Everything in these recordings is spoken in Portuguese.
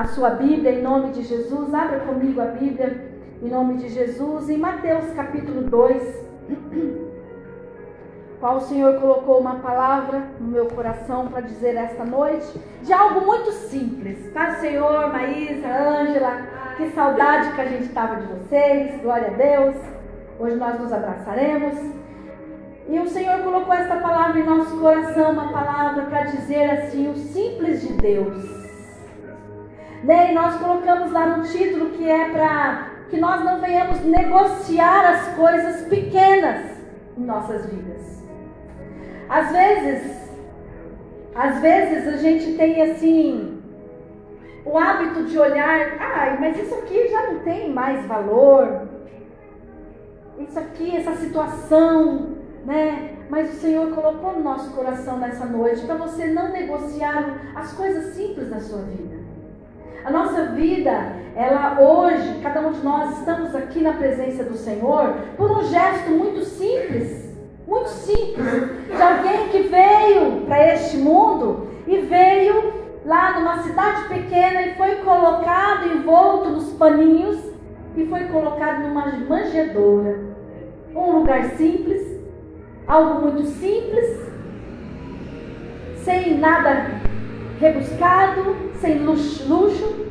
a sua Bíblia em nome de Jesus, abra comigo a Bíblia em nome de Jesus em Mateus capítulo 2. Qual o Senhor colocou uma palavra no meu coração para dizer esta noite de algo muito simples. Tá, Senhor, Maísa, Ângela, que saudade que a gente estava de vocês, glória a Deus. Hoje nós nos abraçaremos. E o Senhor colocou esta palavra em nosso coração, uma palavra para dizer assim: o simples de Deus. Né? E nós colocamos lá no título que é para que nós não venhamos negociar as coisas pequenas em nossas vidas. Às vezes, às vezes a gente tem assim o hábito de olhar, ah, mas isso aqui já não tem mais valor. Isso aqui, essa situação, né? Mas o Senhor colocou no nosso coração nessa noite para você não negociar as coisas simples da sua vida. A nossa vida, ela hoje, cada um de nós estamos aqui na presença do Senhor por um gesto muito simples muito simples, de alguém que veio para este mundo e veio lá numa cidade pequena e foi colocado envolto nos paninhos e foi colocado numa manjedoura. Um lugar simples, algo muito simples, sem nada rebuscado, sem luxo, luxo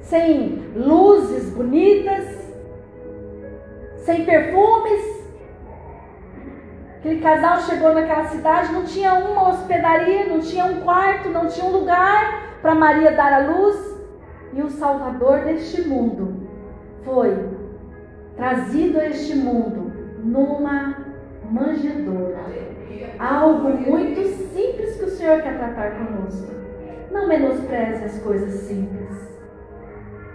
sem luzes bonitas, sem perfumes, Aquele casal chegou naquela cidade, não tinha uma hospedaria, não tinha um quarto, não tinha um lugar para Maria dar a luz. E o Salvador deste mundo foi trazido a este mundo numa manjedoura. Algo muito simples que o Senhor quer tratar conosco. Não menospreze as coisas simples.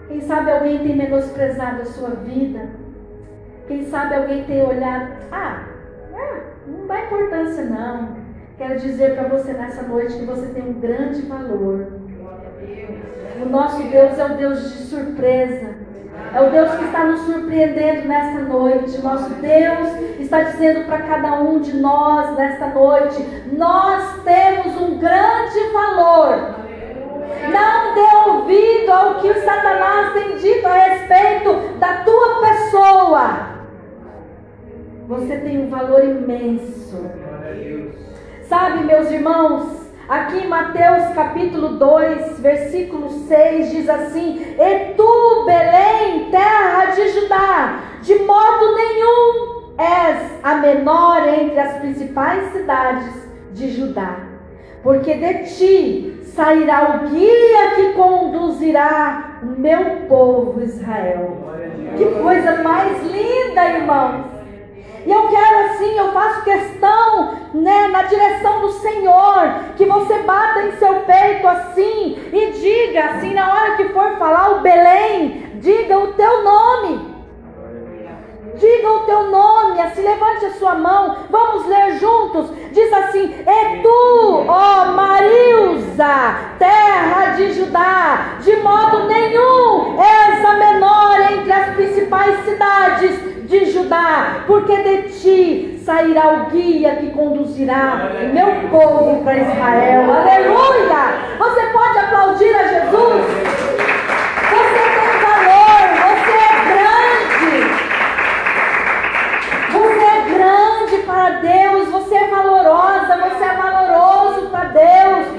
Quem sabe alguém tem menosprezado a sua vida. Quem sabe alguém tem olhado, ah, não dá importância, não. Quero dizer para você nessa noite que você tem um grande valor. O nosso Deus é o Deus de surpresa. É o Deus que está nos surpreendendo nesta noite. Nosso Deus está dizendo para cada um de nós nesta noite: nós temos um grande valor. Não dê ouvido ao que o Satanás tem dito a respeito da tua pessoa. Você tem um valor imenso. Sabe, meus irmãos, aqui em Mateus capítulo 2, versículo 6 diz assim: E tu, Belém, terra de Judá, de modo nenhum és a menor entre as principais cidades de Judá, porque de ti sairá o guia que conduzirá o meu povo Israel. Que coisa mais linda, irmãos! E eu quero assim, eu faço questão, né, na direção do Senhor, que você bata em seu peito assim e diga assim, na hora que for falar o Belém, diga o teu nome. Diga o teu nome, assim levante a sua mão, vamos ler juntos. Diz assim: E tu, ó Marilza, terra de Judá, de modo nenhum és a menor entre as principais cidades de Judá, porque de ti sairá o guia que conduzirá o meu povo para Israel. Aleluia! Você pode aplaudir a Jesus? Você tem valor, você é grande. Você é grande para Deus, você é valorosa, você é valoroso para Deus.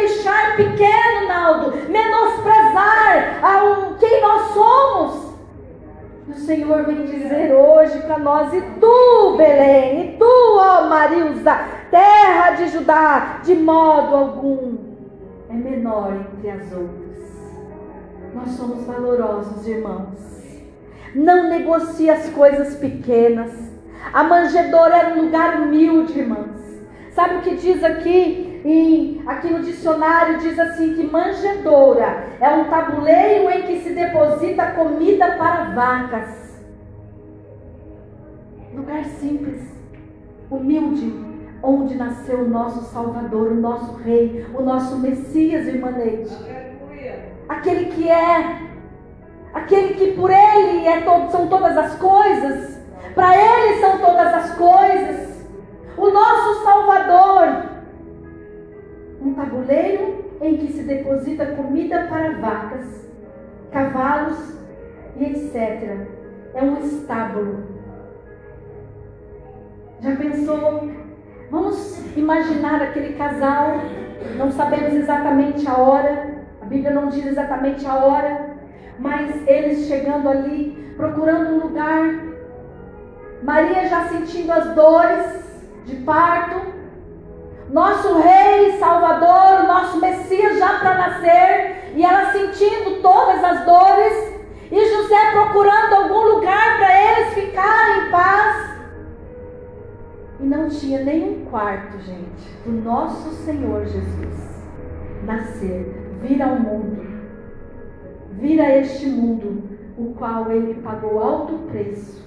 Deixar pequeno, Naldo, menosprezar ao quem nós somos. O Senhor vem dizer hoje para nós: e tu, Belém, e tu, ó Marilza, terra de Judá, de modo algum é menor entre as outras. Nós somos valorosos, irmãos. Não negocie as coisas pequenas. A manjedoura era um lugar humilde, irmãos. Sabe o que diz aqui? Em, aqui no dicionário diz assim que manjedoura é um tabuleiro em que se deposita comida para vacas. Lugar simples, humilde, onde nasceu o nosso Salvador, o nosso Rei, o nosso Messias, irmã Neide. Aquele que é, aquele que por Ele é todo, são todas as coisas, para Ele são todas as coisas. Deposita comida para vacas, cavalos e etc. É um estábulo. Já pensou? Vamos imaginar aquele casal, não sabemos exatamente a hora, a Bíblia não diz exatamente a hora, mas eles chegando ali, procurando um lugar, Maria já sentindo as dores de parto, nosso Rei Salvador, nosso Messias já para nascer, e ela sentindo todas as dores, e José procurando algum lugar para eles ficarem em paz. E não tinha nenhum quarto, gente, do nosso Senhor Jesus nascer, vir ao mundo, vir a este mundo, o qual ele pagou alto preço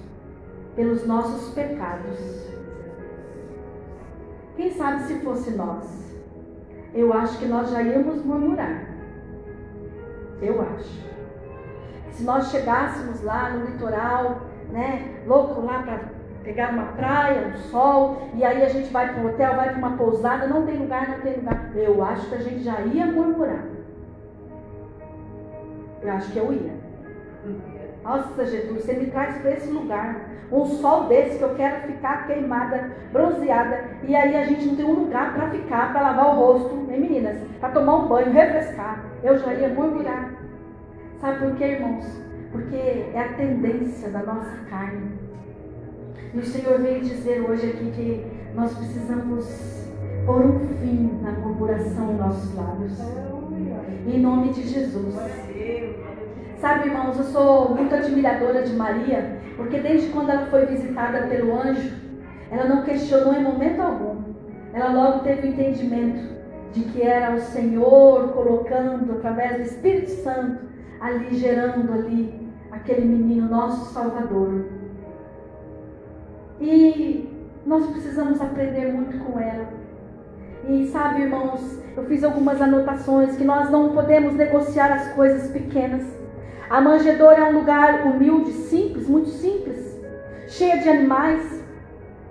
pelos nossos pecados. Quem sabe se fosse nós? Eu acho que nós já íamos murmurar. Eu acho. Se nós chegássemos lá no litoral, né, louco lá para pegar uma praia, um sol, e aí a gente vai para um hotel, vai para uma pousada, não tem lugar, não tem lugar. Eu acho que a gente já ia murmurar. Eu acho que eu ia. Nossa, Jesus, você me traz para esse lugar. Um sol desse que eu quero ficar queimada, bronzeada. E aí a gente não tem um lugar para ficar, para lavar o rosto, hein, meninas? Para tomar um banho, refrescar. Eu já ia murmurar. Sabe por quê, irmãos? Porque é a tendência da nossa carne. E o Senhor veio dizer hoje aqui que nós precisamos pôr um fim na murmuração em nossos lábios. Em nome de Jesus. Sabe, irmãos, eu sou muito admiradora de Maria, porque desde quando ela foi visitada pelo anjo, ela não questionou em momento algum. Ela logo teve o entendimento de que era o Senhor colocando através do Espírito Santo ali gerando ali aquele menino nosso Salvador. E nós precisamos aprender muito com ela. E sabe, irmãos, eu fiz algumas anotações que nós não podemos negociar as coisas pequenas. A manjedoura é um lugar humilde, simples, muito simples, cheia de animais.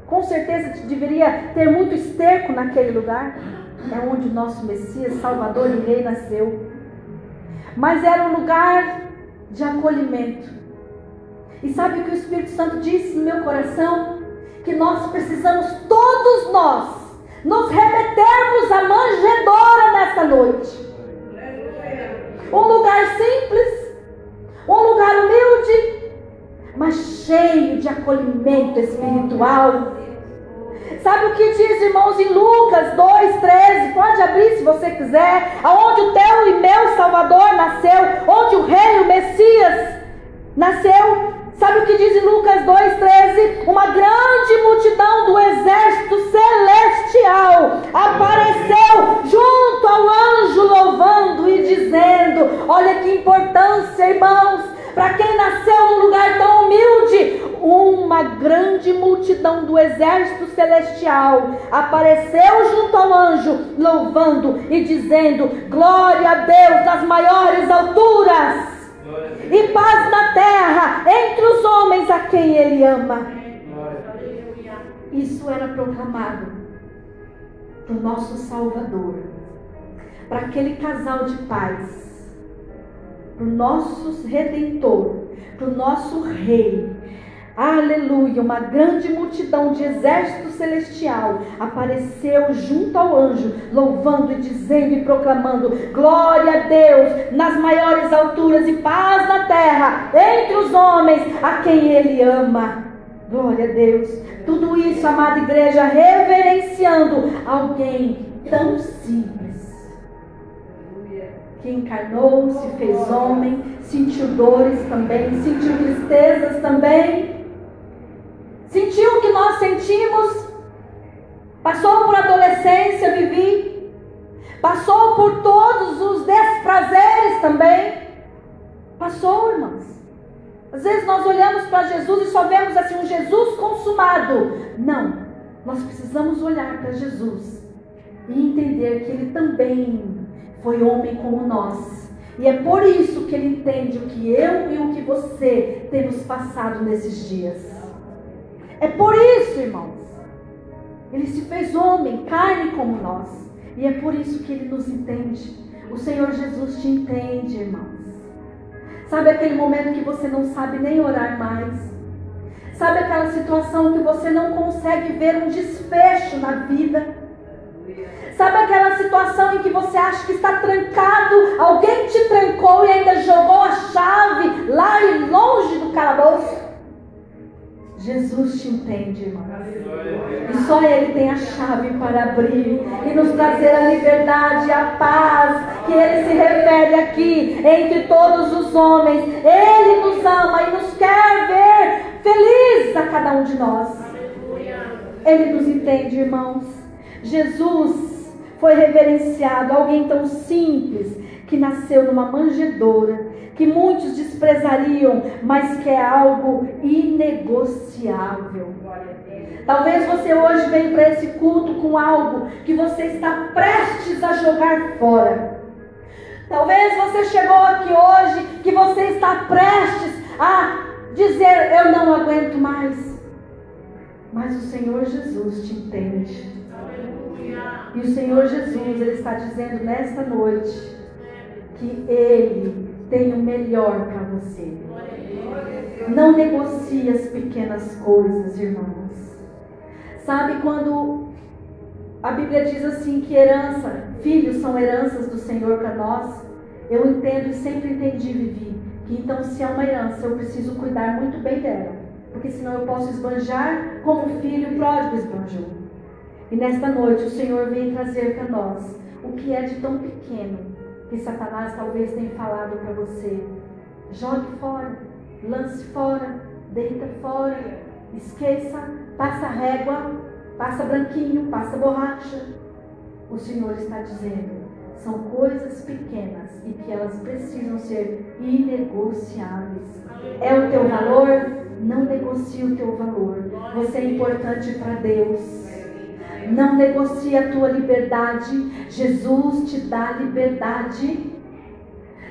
Com certeza deveria ter muito esterco naquele lugar. É onde o nosso Messias, Salvador e Rei nasceu. Mas era um lugar de acolhimento. E sabe o que o Espírito Santo disse no meu coração? Que nós precisamos, todos nós, nos remetermos à manjedoura nesta noite. Um lugar simples, um lugar humilde, mas cheio de acolhimento espiritual. Sabe o que diz, irmãos, em Lucas 2,13? Pode abrir se você quiser. Aonde o teu e meu Salvador nasceu, onde o Rei, o Messias, nasceu. Sabe o que diz Lucas 2,13? Uma grande multidão do exército celestial apareceu junto ao anjo, louvando e dizendo: Olha que importância, irmãos, para quem nasceu num lugar tão humilde. Uma grande multidão do exército celestial apareceu junto ao anjo, louvando e dizendo: Glória a Deus nas maiores alturas e paz na terra entre os homens a quem ele ama. Isso era proclamado o nosso Salvador, para aquele casal de paz, para o nosso Redentor, para o nosso Rei, Aleluia! Uma grande multidão de exército celestial apareceu junto ao anjo, louvando e dizendo e proclamando: Glória a Deus nas maiores alturas e paz na terra entre os homens a quem Ele ama. Glória a Deus. Tudo isso, amada igreja, reverenciando alguém tão simples que encarnou, se fez homem, sentiu dores também, sentiu tristezas também Sentiu o que nós sentimos? Passou por adolescência, vivi. Passou por todos os desprazeres também. Passou, irmãos. Às vezes nós olhamos para Jesus e só vemos assim um Jesus consumado. Não. Nós precisamos olhar para Jesus e entender que ele também foi homem como nós. E é por isso que ele entende o que eu e o que você temos passado nesses dias. É por isso, irmãos. Ele se fez homem, carne como nós. E é por isso que ele nos entende. O Senhor Jesus te entende, irmãos. Sabe aquele momento que você não sabe nem orar mais? Sabe aquela situação que você não consegue ver um desfecho na vida? Sabe aquela situação em que você acha que está trancado, alguém te trancou e ainda jogou a chave lá e longe do calabouço? Jesus te entende, irmão. E só Ele tem a chave para abrir e nos trazer a liberdade, a paz que Ele se refere aqui entre todos os homens. Ele nos ama e nos quer ver felizes a cada um de nós. Ele nos entende, irmãos. Jesus foi reverenciado, alguém tão simples que nasceu numa manjedoura que muitos desprezariam, mas que é algo inegociável. Talvez você hoje venha para esse culto com algo que você está prestes a jogar fora. Talvez você chegou aqui hoje que você está prestes a dizer: Eu não aguento mais. Mas o Senhor Jesus te entende. E o Senhor Jesus, Ele está dizendo nesta noite que Ele tem o melhor para você. Não negocie as pequenas coisas, irmãos. Sabe quando a Bíblia diz assim que herança, filhos são heranças do Senhor para nós? Eu entendo e sempre entendi, Vivi, que então se é uma herança, eu preciso cuidar muito bem dela. Porque senão eu posso esbanjar como filho pródigo esbanjou. E nesta noite o Senhor vem trazer para nós o que é de tão pequeno que Satanás talvez tenha falado para você. Jogue fora, lance fora, deita fora, esqueça, passa régua, passa branquinho, passa borracha. O Senhor está dizendo, são coisas pequenas e que elas precisam ser inegociáveis. É o teu valor? Não negocie o teu valor. Você é importante para Deus. Não negocie a tua liberdade. Jesus te dá liberdade.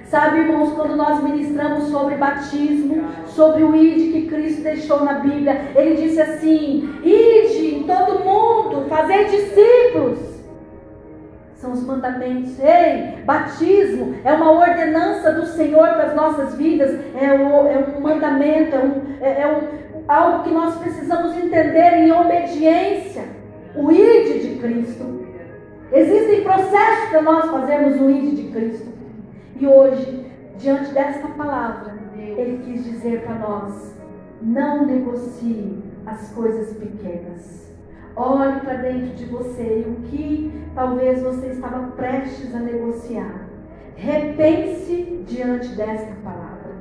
Sabe, irmãos, quando nós ministramos sobre batismo, sobre o ide que Cristo deixou na Bíblia, ele disse assim: ide em todo mundo, fazer discípulos. São os mandamentos. Ei, batismo é uma ordenança do Senhor para as nossas vidas, é, o, é um mandamento, é, um, é, é um, algo que nós precisamos entender em obediência o ID de Cristo. Existem processos para nós fazermos o ID de Cristo. E hoje, diante desta palavra, Ele quis dizer para nós: não negocie as coisas pequenas. Olhe para dentro de você e o que talvez você estava prestes a negociar. Repense diante desta palavra.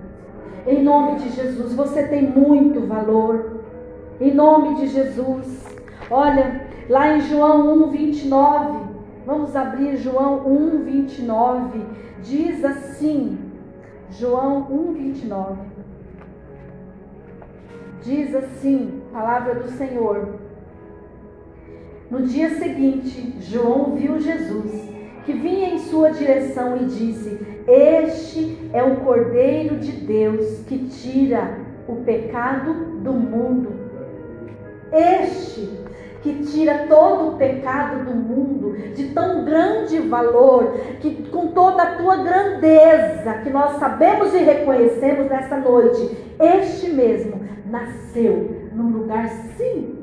Em nome de Jesus, você tem muito valor. Em nome de Jesus. Olha, Lá em João 1, 29, vamos abrir João 1, 29, diz assim, João 1, 29, diz assim, palavra do Senhor. No dia seguinte, João viu Jesus, que vinha em sua direção e disse: Este é o Cordeiro de Deus que tira o pecado do mundo. Este que tira todo o pecado do mundo, de tão grande valor, que com toda a tua grandeza, que nós sabemos e reconhecemos nesta noite, este mesmo nasceu num lugar simples,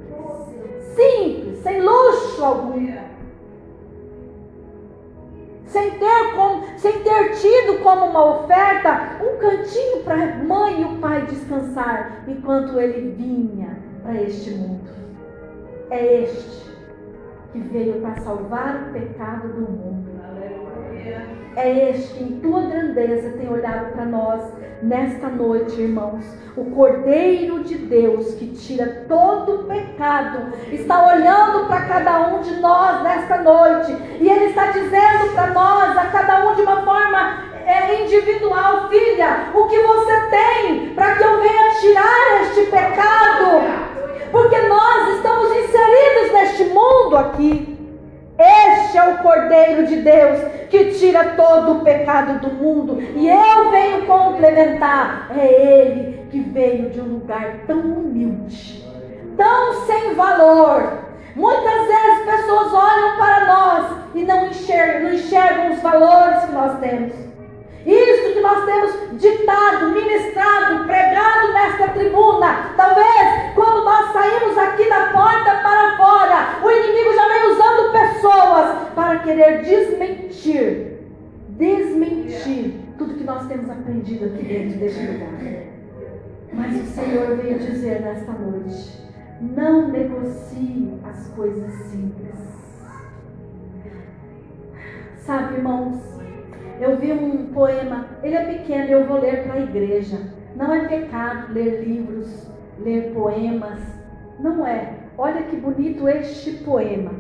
simples, sem luxo algum. Sem ter, como, sem ter tido como uma oferta um cantinho para a mãe e o pai descansar enquanto ele vinha para este mundo é este que veio para salvar o pecado do mundo. É este que, em tua grandeza, tem olhado para nós nesta noite, irmãos. O Cordeiro de Deus que tira todo o pecado está olhando para cada um de nós nesta noite e Ele está dizendo para nós, a cada um de uma forma é individual, filha, o que você tem para que eu venha tirar este pecado porque nós estamos inseridos neste mundo aqui. Este é o Cordeiro de Deus que tira todo o pecado do mundo. E eu venho complementar. É Ele que veio de um lugar tão humilde, tão sem valor. Muitas vezes pessoas olham para nós e não enxergam, não enxergam os valores que nós temos. Isto que nós temos ditado, ministrado, pregado nesta tribuna. Talvez quando nós saímos aqui da porta para fora, o inimigo já vem usando pessoas para querer desmentir, desmentir tudo que nós temos aprendido aqui dentro deste lugar. Mas o Senhor veio dizer nesta noite: não negocie as coisas simples. Sabe, irmãos, eu vi um poema, ele é pequeno, eu vou ler para a igreja. Não é pecado ler livros, ler poemas. Não é. Olha que bonito este poema.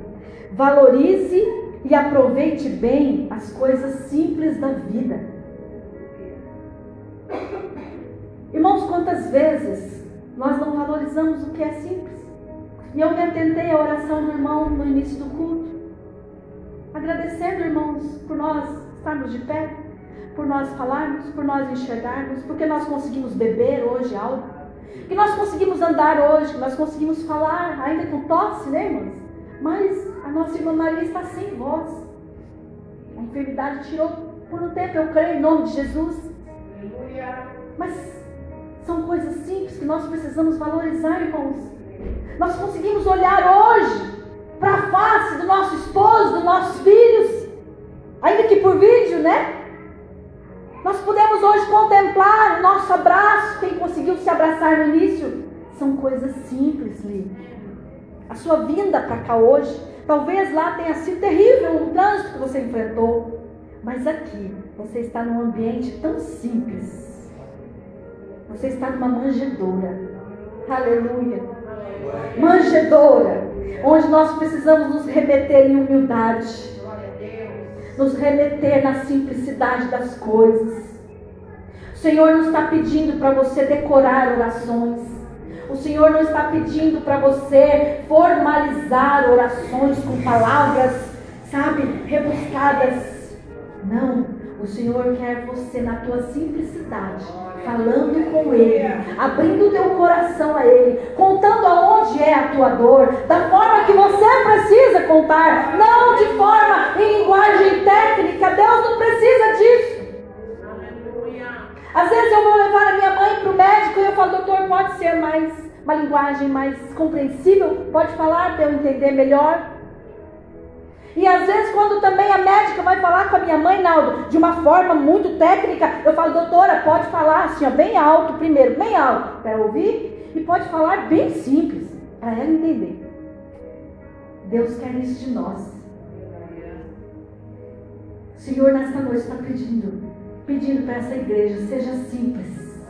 Valorize e aproveite bem as coisas simples da vida. Irmãos, quantas vezes nós não valorizamos o que é simples? E eu me atentei à oração do irmão no início do culto, agradecendo, irmãos, por nós estarmos de pé, por nós falarmos, por nós enxergarmos, porque nós conseguimos beber hoje algo, que nós conseguimos andar hoje, que nós conseguimos falar, ainda com tosse, né, irmãos? Mas a nossa irmã Maria está sem voz. A enfermidade tirou por um tempo, eu creio, em nome de Jesus. Mas são coisas simples que nós precisamos valorizar, irmãos. Nós conseguimos olhar hoje para a face do nosso esposo, dos nossos filhos, ainda que por vídeo, né? Nós podemos hoje contemplar o nosso abraço, quem conseguiu se abraçar no início. São coisas simples, Li. A sua vinda para cá hoje, talvez lá tenha sido terrível o trânsito que você enfrentou, mas aqui você está num ambiente tão simples você está numa manjedoura. Aleluia. Manjedoura. Onde nós precisamos nos remeter em humildade. Nos remeter na simplicidade das coisas. O Senhor não está pedindo para você decorar orações. O Senhor não está pedindo para você formalizar orações com palavras, sabe, rebuscadas. Não. O Senhor quer você na tua simplicidade, falando com Ele, abrindo o teu coração a Ele, contando aonde é a tua dor, da forma que você precisa contar, não de forma em linguagem técnica. Deus não precisa disso. Às vezes eu vou levar a minha mãe para o médico e eu falo, doutor, pode ser mais uma linguagem mais compreensível? Pode falar para eu entender melhor? E às vezes, quando também a médica vai falar com a minha mãe, Naldo, de uma forma muito técnica, eu falo, doutora, pode falar assim, ó, bem alto primeiro, bem alto, para ouvir, e pode falar bem simples, para ela entender. Deus quer isso de nós. O Senhor, nesta noite, está pedindo, pedindo para essa igreja, seja simples.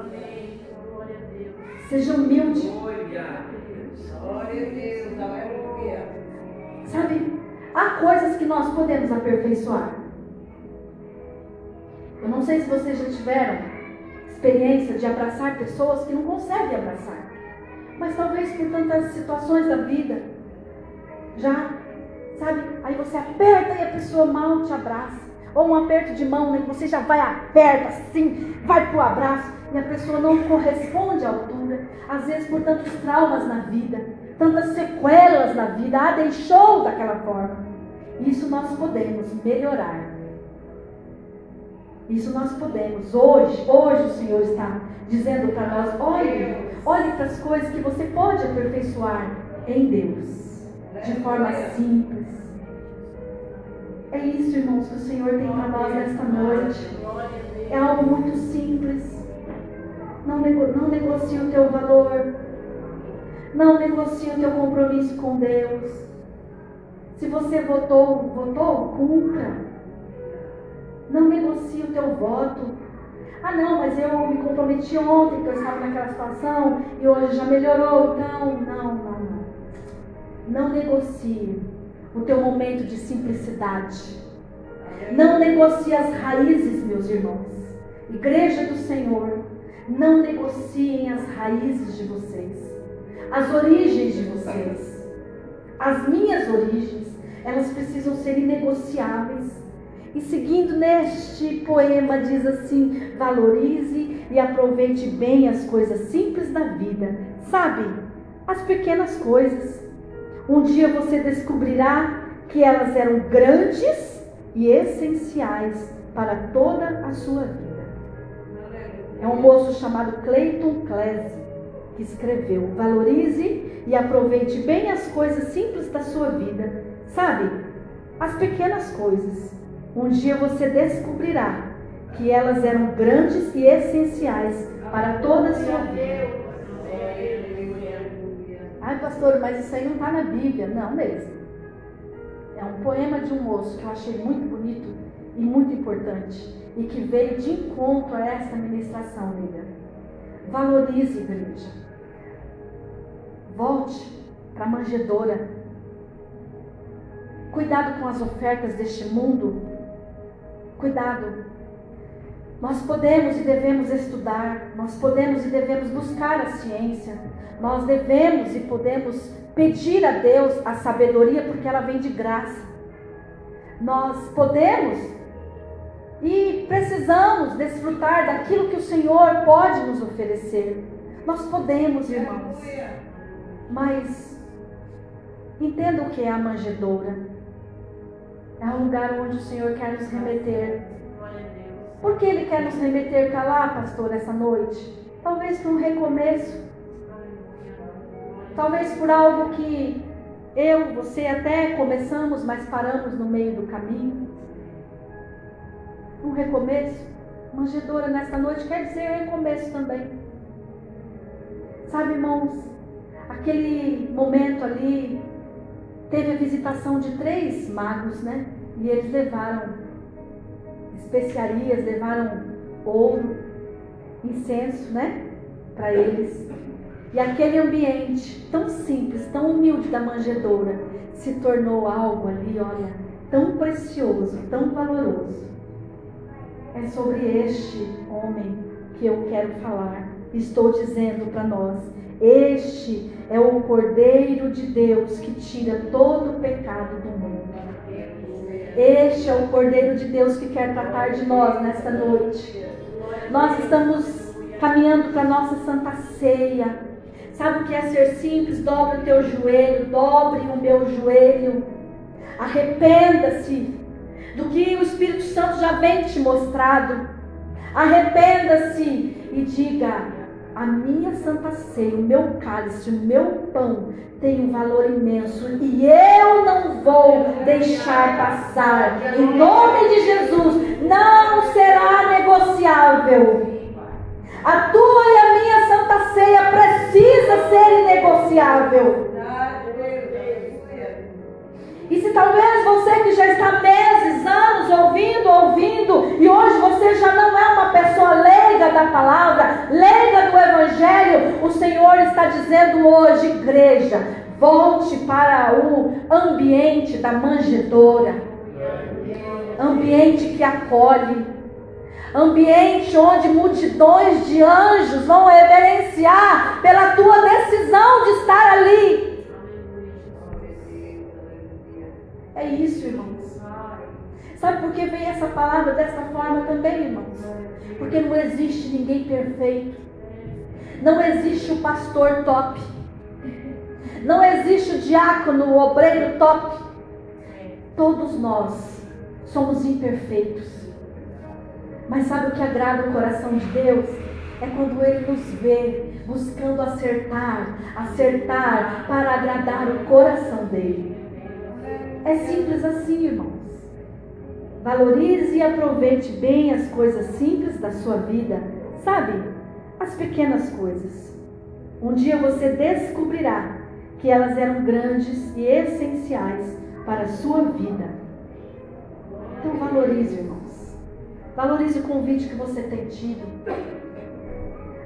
Amém. Glória a Deus. Seja humilde. Há coisas que nós podemos aperfeiçoar. Eu não sei se vocês já tiveram experiência de abraçar pessoas que não conseguem abraçar. Mas talvez por tantas situações da vida, já, sabe? Aí você aperta e a pessoa mal te abraça. Ou um aperto de mão, né? Você já vai, aperta assim, vai pro abraço e a pessoa não corresponde à altura. Às vezes por tantos traumas na vida, tantas sequelas na vida, ah, deixou daquela forma. Isso nós podemos melhorar. Isso nós podemos. Hoje, hoje o Senhor está dizendo para nós: olhe, olhe para as coisas que você pode aperfeiçoar em Deus, de forma simples. É isso, irmãos, que o Senhor tem para nós nesta noite. É algo muito simples. Não, nego, não negocie o teu valor. Não negocie o teu compromisso com Deus. Se você votou, votou, cumpra. Não negocie o teu voto. Ah, não, mas eu me comprometi ontem que eu estava naquela situação e hoje já melhorou. Então, não, não, não. Não negocie o teu momento de simplicidade. Não negocie as raízes, meus irmãos. Igreja do Senhor, não negociem as raízes de vocês, as origens de vocês, as minhas origens elas precisam ser inegociáveis. E seguindo neste poema, diz assim: valorize e aproveite bem as coisas simples da vida. Sabe, as pequenas coisas. Um dia você descobrirá que elas eram grandes e essenciais para toda a sua vida. É um moço chamado Clayton Klese que escreveu: valorize e aproveite bem as coisas simples da sua vida. Sabe, as pequenas coisas. Um dia você descobrirá que elas eram grandes e essenciais para toda a sua vida. Ai, pastor, mas isso aí não está na Bíblia. Não mesmo. É um poema de um moço que eu achei muito bonito e muito importante e que veio de encontro a esta ministração, Lívia. Valorize, igreja. Volte para a manjedora. Cuidado com as ofertas deste mundo. Cuidado. Nós podemos e devemos estudar, nós podemos e devemos buscar a ciência, nós devemos e podemos pedir a Deus a sabedoria, porque ela vem de graça. Nós podemos e precisamos desfrutar daquilo que o Senhor pode nos oferecer. Nós podemos, irmãos. Mas entenda o que é a manjedoura. É um lugar onde o Senhor quer nos remeter. Por que Ele quer nos remeter para lá, pastor, essa noite? Talvez para um recomeço. Talvez por algo que eu, você até começamos, mas paramos no meio do caminho. Um recomeço. Manjedora nesta noite quer dizer recomeço também. Sabe, irmãos, aquele momento ali teve a visitação de três magos, né? E eles levaram especiarias, levaram ouro, incenso, né? Para eles. E aquele ambiente tão simples, tão humilde da manjedoura se tornou algo ali, olha, tão precioso, tão valoroso. É sobre este homem que eu quero falar. Estou dizendo para nós: este é o Cordeiro de Deus que tira todo o pecado do mundo. Este é o Cordeiro de Deus que quer tratar de nós nesta noite. Nós estamos caminhando para a nossa santa ceia. Sabe o que é ser simples? Dobre o teu joelho, dobre o meu joelho. Arrependa-se do que o Espírito Santo já vem te mostrado. Arrependa-se e diga: a minha santa ceia, o meu cálice, o meu pão tem um valor imenso e eu não vou deixar passar. Em nome de Jesus, não será negociável. A tua e a minha santa ceia precisa ser inegociável. E se talvez você que já está meses, anos ouvindo, ouvindo, e hoje você já não é uma pessoa leiga da palavra, leiga do evangelho, o Senhor está dizendo hoje, igreja, volte para o ambiente da manjedoura, ambiente que acolhe, ambiente onde multidões de anjos vão reverenciar pela tua decisão de estar ali. É isso, irmãos. Sabe por que vem essa palavra dessa forma também, irmãos? Porque não existe ninguém perfeito. Não existe o pastor top. Não existe o diácono, o obreiro top. Todos nós somos imperfeitos. Mas sabe o que agrada o coração de Deus? É quando Ele nos vê buscando acertar, acertar para agradar o coração dele. É simples assim, irmãos. Valorize e aproveite bem as coisas simples da sua vida, sabe? As pequenas coisas. Um dia você descobrirá que elas eram grandes e essenciais para a sua vida. Então valorize, irmãos. Valorize o convite que você tem tido.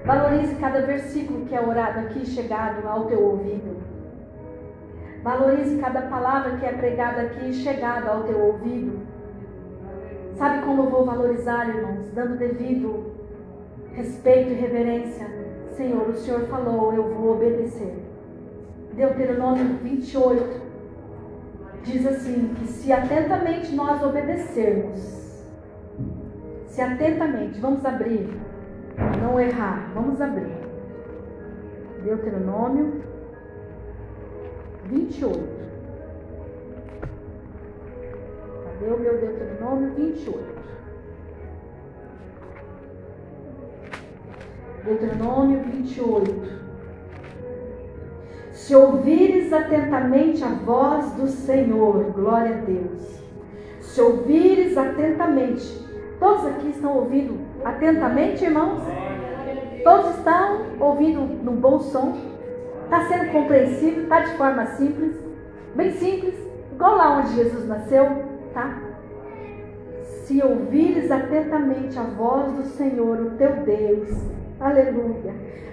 Valorize cada versículo que é orado aqui, chegado ao teu ouvido. Valorize cada palavra que é pregada aqui e chegada ao teu ouvido. Sabe como eu vou valorizar, irmãos? Dando devido respeito e reverência. Senhor, o Senhor falou, eu vou obedecer. Deuteronômio 28 diz assim: que se atentamente nós obedecermos, se atentamente, vamos abrir, não errar, vamos abrir. Deuteronômio 28. Cadê o meu Deuteronômio 28? Deuteronômio 28. Se ouvires atentamente a voz do Senhor, glória a Deus. Se ouvires atentamente, todos aqui estão ouvindo atentamente, irmãos? Todos estão ouvindo no bom som? Está sendo compreensível? Está de forma simples? Bem simples? Igual lá onde Jesus nasceu, tá? Se ouvires atentamente a voz do Senhor, o teu Deus, aleluia,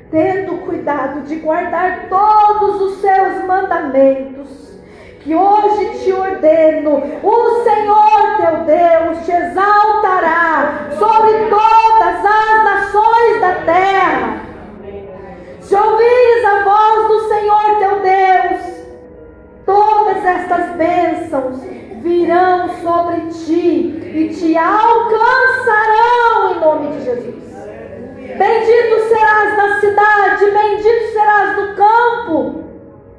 tendo cuidado de guardar todos os seus mandamentos, que hoje te ordeno, o Senhor teu Deus te exaltará sobre todas as nações da terra. Se ouvires a todas estas bênçãos virão sobre ti e te alcançarão em nome de Jesus. Bendito serás na cidade, bendito serás no campo.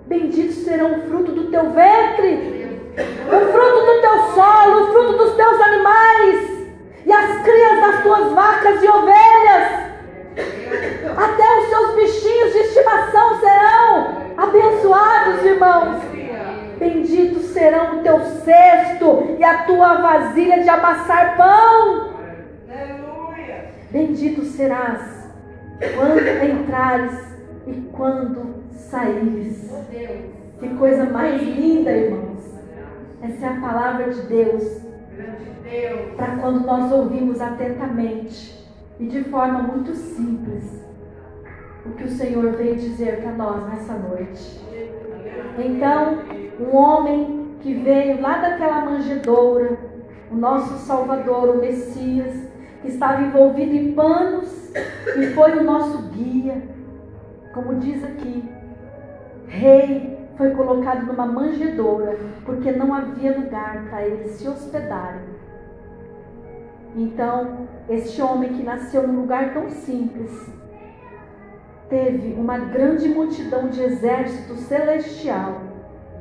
Benditos serão o fruto do teu ventre, o fruto do teu solo, o fruto dos teus animais, e as crias das tuas vacas e ovelhas. Até os seus bichinhos de estimação serão abençoados, irmãos. Benditos serão o teu cesto e a tua vasilha de amassar pão. Bendito serás quando entrares e quando saíres. Que coisa mais linda, irmãos. Essa é a palavra de Deus. Para quando nós ouvimos atentamente e de forma muito simples o que o Senhor veio dizer para nós nessa noite. Então, um homem que veio lá daquela manjedoura, o nosso Salvador, o Messias, que estava envolvido em panos e foi o nosso guia, como diz aqui, rei foi colocado numa manjedoura, porque não havia lugar para eles se hospedarem. Então, este homem que nasceu num lugar tão simples, teve uma grande multidão de exército celestial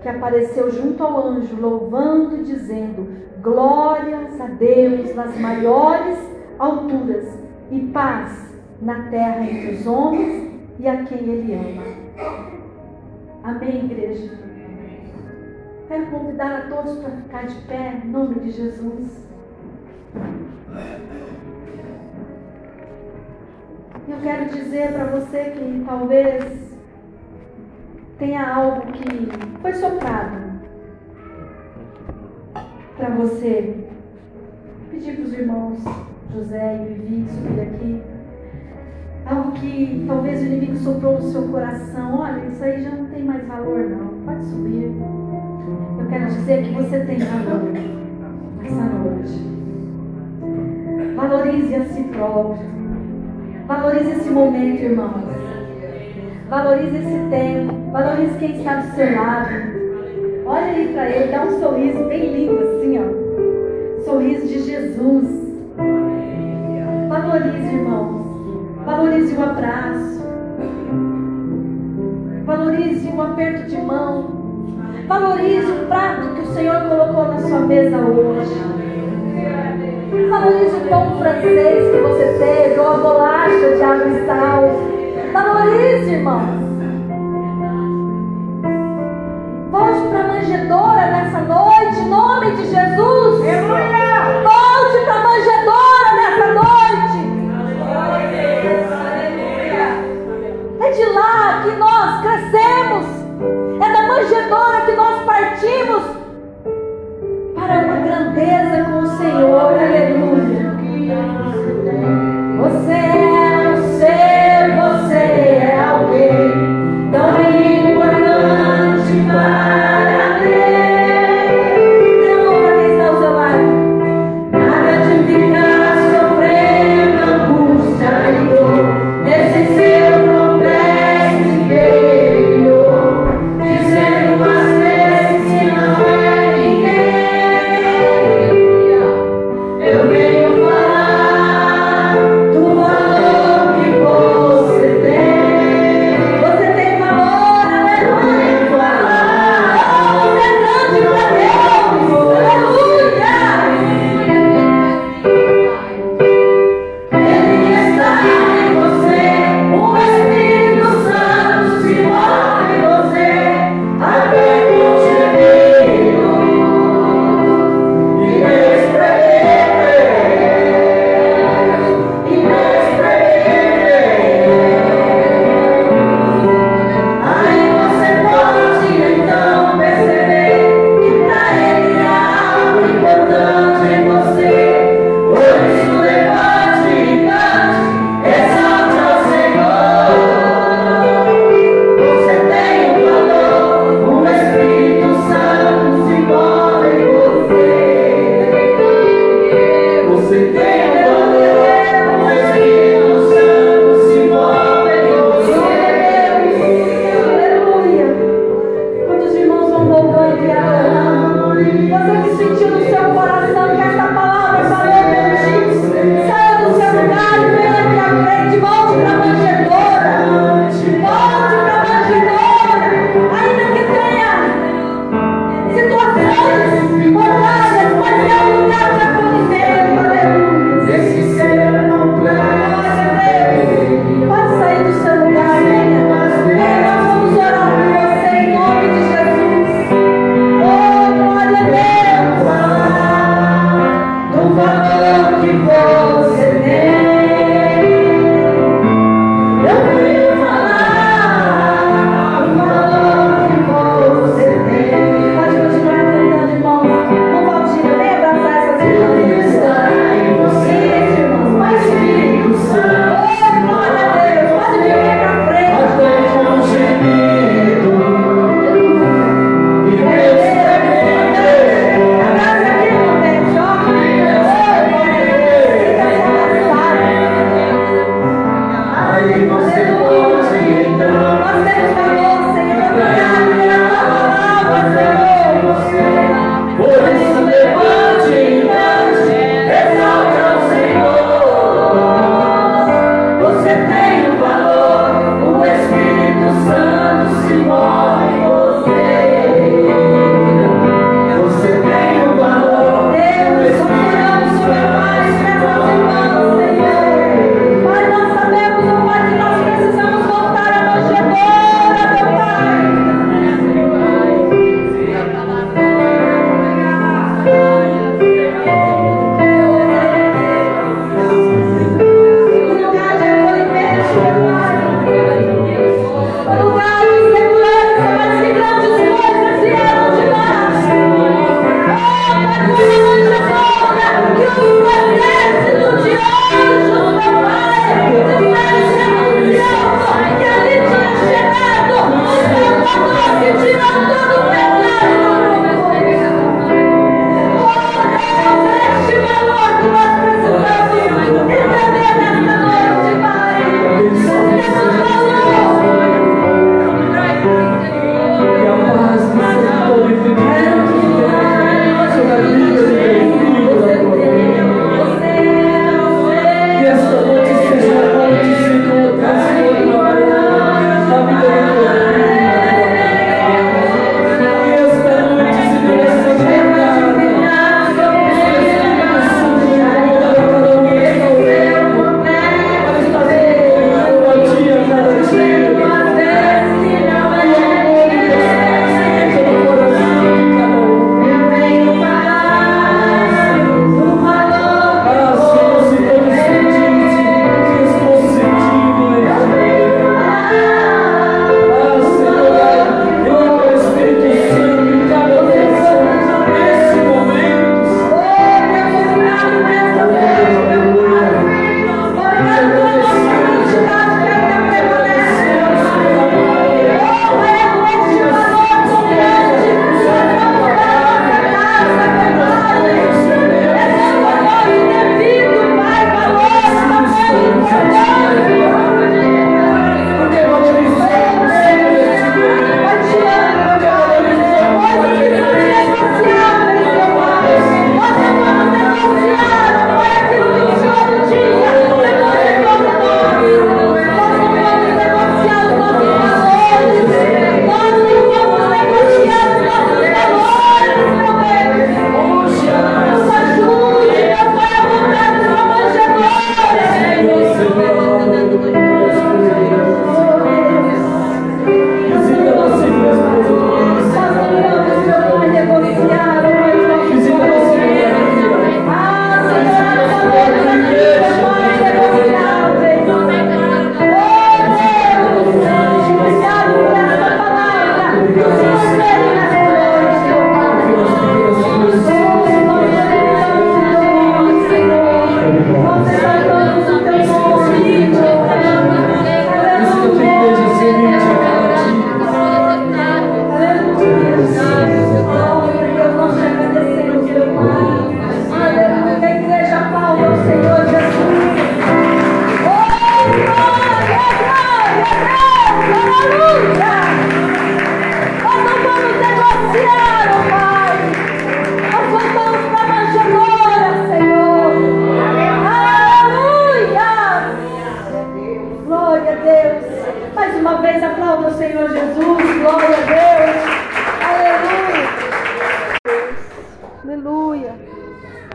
que apareceu junto ao anjo, louvando e dizendo: Glórias a Deus nas maiores alturas e paz na terra entre os homens e a quem Ele ama. Amém, igreja? Quero convidar a todos para ficar de pé, em nome de Jesus. Eu quero dizer para você que talvez tenha algo que foi soprado para você. Pedir para os irmãos José e Vivi subir aqui. Algo que talvez o inimigo soprou no seu coração. Olha, isso aí já não tem mais valor, não. Pode subir. Eu quero dizer que você tem valor nessa noite. Valorize a si próprio. Valorize esse momento, irmãos. Valorize esse tempo. Valorize quem está do seu lado. Olha aí para ele, dá um sorriso bem lindo assim, ó. Sorriso de Jesus. Valorize, irmãos. Valorize o abraço. Valorize um aperto de mão. Valorize o prato que o Senhor colocou na sua mesa hoje. Valorize o pão francês que você teve, ou a bolacha de água e sal. Valorize, irmãos. Volte para a manjedoura nessa noite, em nome de Jesus. Volte para a manjedoura nessa noite. É de lá que nós crescemos. É da manjedoura que nós partimos para uma grandeza Senhor. Aleluia. Você é